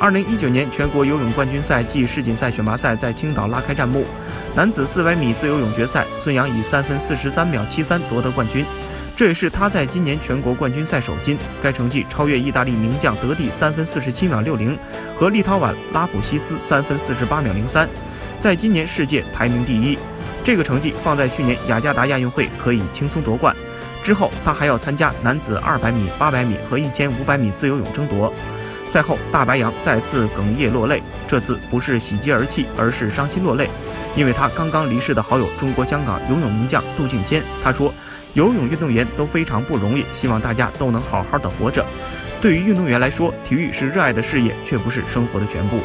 二零一九年全国游泳冠军赛暨世锦赛选拔赛在青岛拉开战幕，男子四百米自由泳决赛，孙杨以三分四十三秒七三夺得冠军，这也是他在今年全国冠军赛首金。该成绩超越意大利名将德蒂三分四十七秒六零和立陶宛拉普西斯三分四十八秒零三，在今年世界排名第一。这个成绩放在去年雅加达亚运会可以轻松夺冠。之后他还要参加男子二百米、八百米和一千五百米自由泳争夺。赛后，大白杨再次哽咽落泪，这次不是喜极而泣，而是伤心落泪，因为他刚刚离世的好友中国香港游泳名将杜敬谦。他说：“游泳运动员都非常不容易，希望大家都能好好的活着。对于运动员来说，体育是热爱的事业，却不是生活的全部。”